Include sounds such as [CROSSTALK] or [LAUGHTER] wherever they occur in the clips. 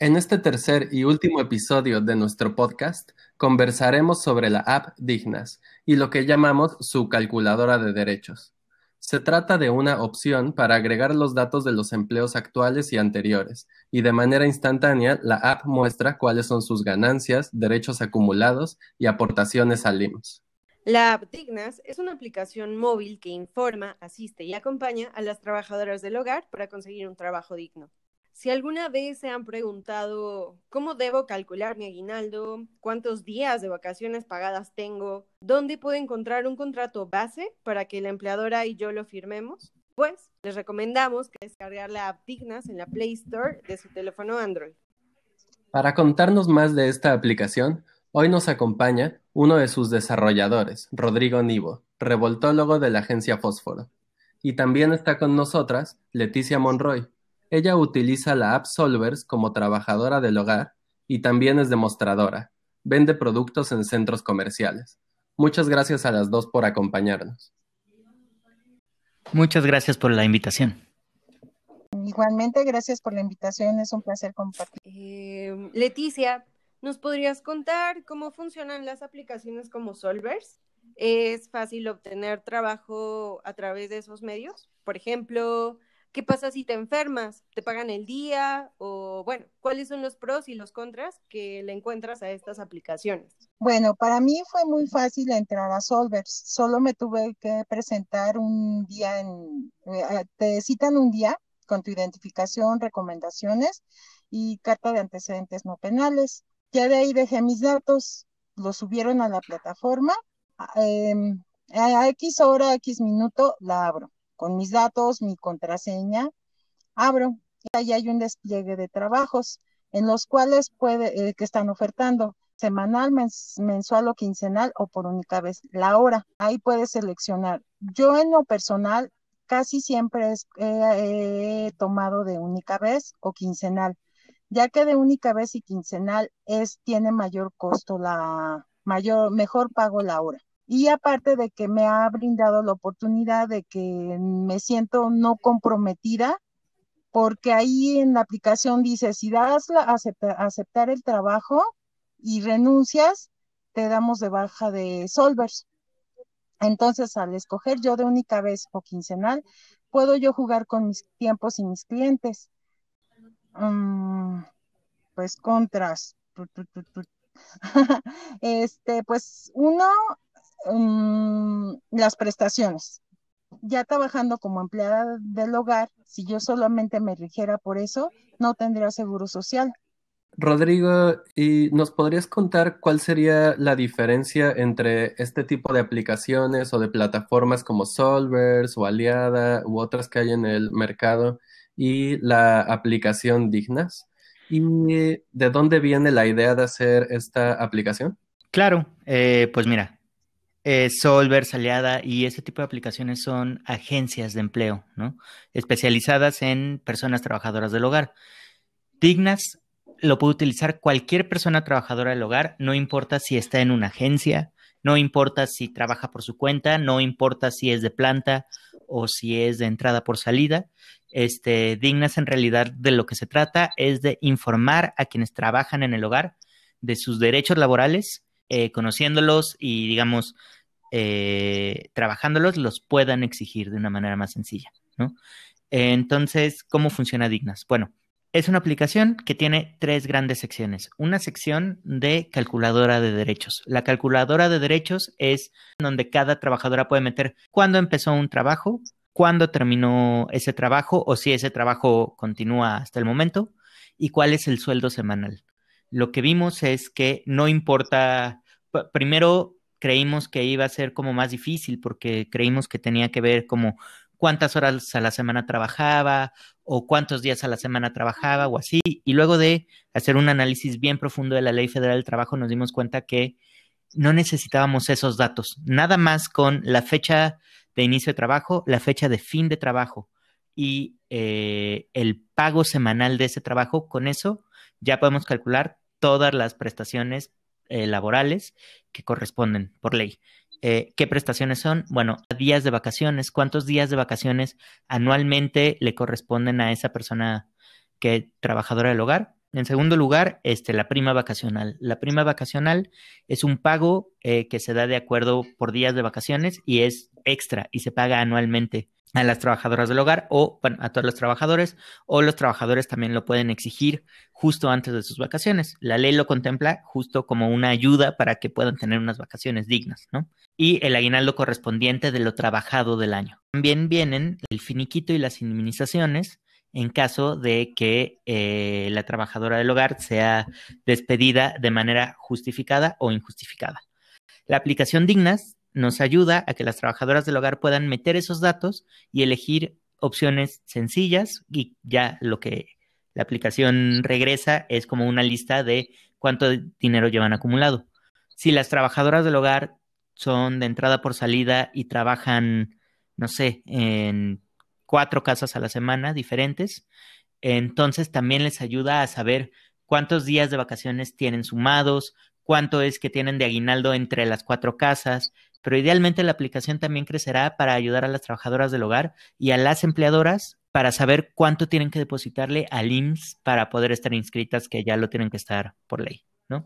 En este tercer y último episodio de nuestro podcast, conversaremos sobre la app Dignas y lo que llamamos su calculadora de derechos. Se trata de una opción para agregar los datos de los empleos actuales y anteriores, y de manera instantánea la app muestra cuáles son sus ganancias, derechos acumulados y aportaciones al IMSS. La app Dignas es una aplicación móvil que informa, asiste y acompaña a las trabajadoras del hogar para conseguir un trabajo digno. Si alguna vez se han preguntado cómo debo calcular mi aguinaldo, cuántos días de vacaciones pagadas tengo, dónde puedo encontrar un contrato base para que la empleadora y yo lo firmemos, pues les recomendamos que descargar la app Dignas en la Play Store de su teléfono Android. Para contarnos más de esta aplicación, hoy nos acompaña uno de sus desarrolladores, Rodrigo Nivo, revoltólogo de la agencia Fósforo. Y también está con nosotras Leticia Monroy, ella utiliza la app Solvers como trabajadora del hogar y también es demostradora. Vende productos en centros comerciales. Muchas gracias a las dos por acompañarnos. Muchas gracias por la invitación. Igualmente, gracias por la invitación. Es un placer compartir. Eh, Leticia, ¿nos podrías contar cómo funcionan las aplicaciones como Solvers? ¿Es fácil obtener trabajo a través de esos medios? Por ejemplo, ¿Qué pasa si te enfermas? ¿Te pagan el día? O bueno, ¿cuáles son los pros y los contras que le encuentras a estas aplicaciones? Bueno, para mí fue muy fácil entrar a Solvers. Solo me tuve que presentar un día en, eh, te citan un día con tu identificación, recomendaciones y carta de antecedentes no penales. Ya de ahí dejé mis datos, los subieron a la plataforma. Em, a X hora, X minuto, la abro con mis datos, mi contraseña, abro y ahí hay un despliegue de trabajos en los cuales puede, eh, que están ofertando semanal, mensual o quincenal o por única vez la hora. Ahí puedes seleccionar. Yo en lo personal casi siempre he tomado de única vez o quincenal, ya que de única vez y quincenal es tiene mayor costo la mayor mejor pago la hora. Y aparte de que me ha brindado la oportunidad de que me siento no comprometida, porque ahí en la aplicación dice, si das la, aceptar el trabajo y renuncias, te damos de baja de Solvers. Entonces, al escoger yo de única vez o quincenal, puedo yo jugar con mis tiempos y mis clientes. Mm, pues contras. [LAUGHS] este, pues uno, Mm, las prestaciones. Ya trabajando como empleada del hogar, si yo solamente me rigiera por eso, no tendría seguro social. Rodrigo, ¿y nos podrías contar cuál sería la diferencia entre este tipo de aplicaciones o de plataformas como Solvers o Aliada u otras que hay en el mercado y la aplicación Dignas? ¿Y de dónde viene la idea de hacer esta aplicación? Claro, eh, pues mira, eh, Solver, Aliada y ese tipo de aplicaciones son agencias de empleo, ¿no? Especializadas en personas trabajadoras del hogar. Dignas lo puede utilizar cualquier persona trabajadora del hogar, no importa si está en una agencia, no importa si trabaja por su cuenta, no importa si es de planta o si es de entrada por salida. Este, Dignas en realidad de lo que se trata es de informar a quienes trabajan en el hogar de sus derechos laborales, eh, conociéndolos y, digamos, eh, trabajándolos los puedan exigir de una manera más sencilla. Entonces, ¿cómo funciona Dignas? Bueno, es una aplicación que tiene tres grandes secciones. Una sección de calculadora de derechos. La calculadora de derechos es donde cada trabajadora puede meter cuándo empezó un trabajo, cuándo terminó ese trabajo o si ese trabajo continúa hasta el momento y cuál es el sueldo semanal. Lo que vimos es que no importa, primero creímos que iba a ser como más difícil porque creímos que tenía que ver como cuántas horas a la semana trabajaba o cuántos días a la semana trabajaba o así. Y luego de hacer un análisis bien profundo de la Ley Federal del Trabajo nos dimos cuenta que no necesitábamos esos datos, nada más con la fecha de inicio de trabajo, la fecha de fin de trabajo y eh, el pago semanal de ese trabajo, con eso ya podemos calcular todas las prestaciones eh, laborales que corresponden por ley. Eh, ¿Qué prestaciones son? Bueno, días de vacaciones. ¿Cuántos días de vacaciones anualmente le corresponden a esa persona que trabajadora del hogar? En segundo lugar, este, la prima vacacional. La prima vacacional es un pago eh, que se da de acuerdo por días de vacaciones y es extra y se paga anualmente a las trabajadoras del hogar o a todos los trabajadores o los trabajadores también lo pueden exigir justo antes de sus vacaciones. La ley lo contempla justo como una ayuda para que puedan tener unas vacaciones dignas, ¿no? Y el aguinaldo correspondiente de lo trabajado del año. También vienen el finiquito y las indemnizaciones en caso de que eh, la trabajadora del hogar sea despedida de manera justificada o injustificada. La aplicación Dignas nos ayuda a que las trabajadoras del hogar puedan meter esos datos y elegir opciones sencillas y ya lo que la aplicación regresa es como una lista de cuánto dinero llevan acumulado. Si las trabajadoras del hogar son de entrada por salida y trabajan, no sé, en cuatro casas a la semana diferentes. Entonces también les ayuda a saber cuántos días de vacaciones tienen sumados, cuánto es que tienen de aguinaldo entre las cuatro casas, pero idealmente la aplicación también crecerá para ayudar a las trabajadoras del hogar y a las empleadoras para saber cuánto tienen que depositarle al IMSS para poder estar inscritas, que ya lo tienen que estar por ley, ¿no?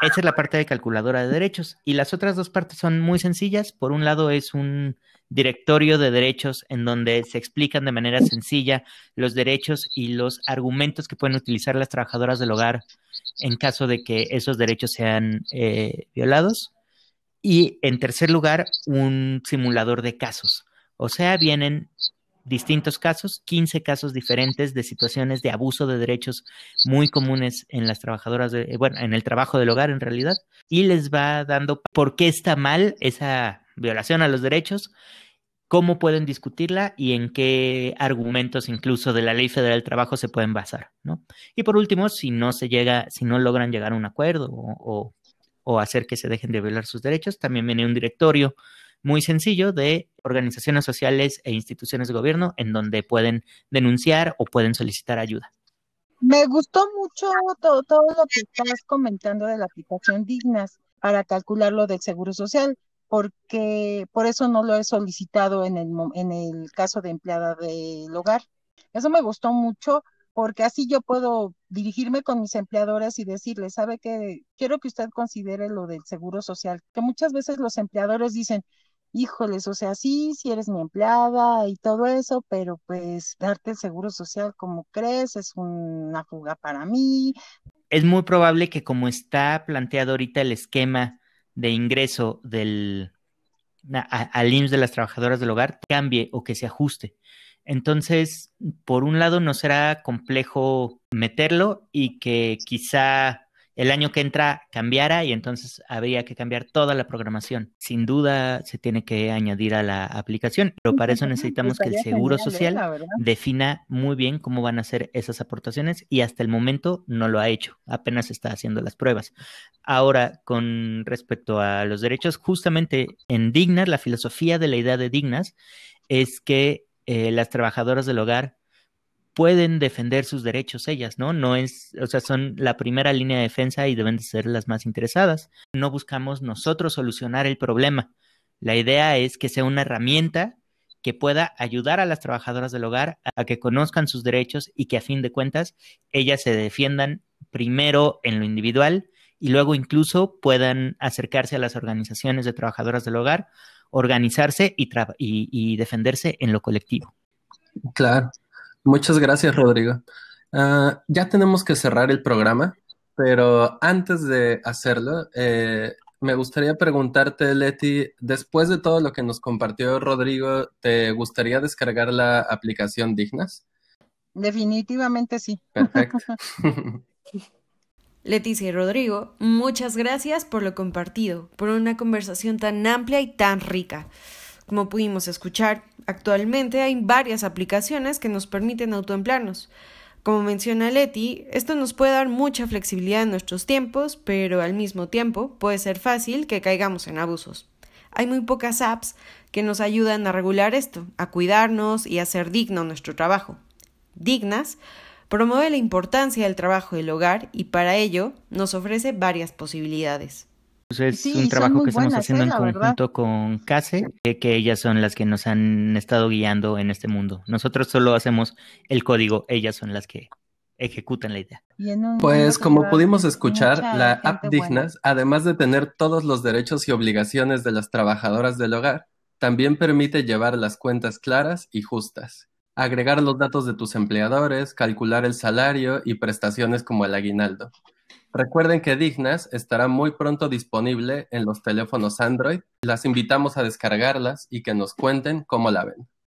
Esa es la parte de calculadora de derechos. Y las otras dos partes son muy sencillas. Por un lado es un directorio de derechos en donde se explican de manera sencilla los derechos y los argumentos que pueden utilizar las trabajadoras del hogar en caso de que esos derechos sean eh, violados. Y en tercer lugar, un simulador de casos. O sea, vienen distintos casos, 15 casos diferentes de situaciones de abuso de derechos muy comunes en las trabajadoras, de, eh, bueno, en el trabajo del hogar en realidad, y les va dando por qué está mal esa violación a los derechos, cómo pueden discutirla y en qué argumentos incluso de la Ley Federal del Trabajo se pueden basar, ¿no? Y por último, si no se llega, si no logran llegar a un acuerdo o, o hacer que se dejen de violar sus derechos, también viene un directorio muy sencillo de organizaciones sociales e instituciones de gobierno en donde pueden denunciar o pueden solicitar ayuda. Me gustó mucho todo, todo lo que estás comentando de la aplicación Dignas para calcular lo del Seguro Social, porque por eso no lo he solicitado en el, en el caso de empleada del hogar. Eso me gustó mucho porque así yo puedo dirigirme con mis empleadores y decirles, sabe que quiero que usted considere lo del seguro social, que muchas veces los empleadores dicen, híjoles, o sea, sí, si eres mi empleada y todo eso, pero pues darte el seguro social como crees es una fuga para mí. Es muy probable que como está planteado ahorita el esquema de ingreso del al IMSS de las trabajadoras del hogar cambie o que se ajuste. Entonces, por un lado, no será complejo meterlo y que quizá el año que entra cambiara y entonces habría que cambiar toda la programación. Sin duda se tiene que añadir a la aplicación, pero para eso necesitamos que el Seguro ¿eh? Social defina muy bien cómo van a ser esas aportaciones y hasta el momento no lo ha hecho, apenas está haciendo las pruebas. Ahora, con respecto a los derechos, justamente en Dignas, la filosofía de la idea de Dignas es que eh, las trabajadoras del hogar pueden defender sus derechos ellas, ¿no? No es, o sea, son la primera línea de defensa y deben de ser las más interesadas. No buscamos nosotros solucionar el problema. La idea es que sea una herramienta que pueda ayudar a las trabajadoras del hogar a que conozcan sus derechos y que a fin de cuentas ellas se defiendan primero en lo individual y luego incluso puedan acercarse a las organizaciones de trabajadoras del hogar, organizarse y, y defenderse en lo colectivo. Claro. Muchas gracias, Rodrigo. Ah, ya tenemos que cerrar el programa, pero antes de hacerlo, eh, me gustaría preguntarte, Leti, después de todo lo que nos compartió Rodrigo, ¿te gustaría descargar la aplicación Dignas? Definitivamente sí. Perfecto. [LAUGHS] [LAUGHS] Leticia y Rodrigo, muchas gracias por lo compartido, por una conversación tan amplia y tan rica. Como pudimos escuchar, actualmente hay varias aplicaciones que nos permiten autoemplearnos. Como menciona Leti, esto nos puede dar mucha flexibilidad en nuestros tiempos, pero al mismo tiempo puede ser fácil que caigamos en abusos. Hay muy pocas apps que nos ayudan a regular esto, a cuidarnos y a hacer digno nuestro trabajo. Dignas promueve la importancia del trabajo del hogar y para ello nos ofrece varias posibilidades. Pues, es un trabajo que estamos haciendo ¿eh? en conjunto con CASE, que, ellas son las que nos han estado guiando en este mundo. Nosotros solo hacemos el código, ellas son las que ejecutan la idea. Pues como pudimos escuchar, la app Dignas, además de tener todos los derechos y obligaciones de las trabajadoras del hogar, también permite llevar las cuentas claras y justas, agregar los datos de tus empleadores, calcular el salario y prestaciones como el aguinaldo. Recuerden que Dignas estará muy pronto disponible en los teléfonos Android. Las invitamos a descargarlas y que nos cuenten cómo la ven.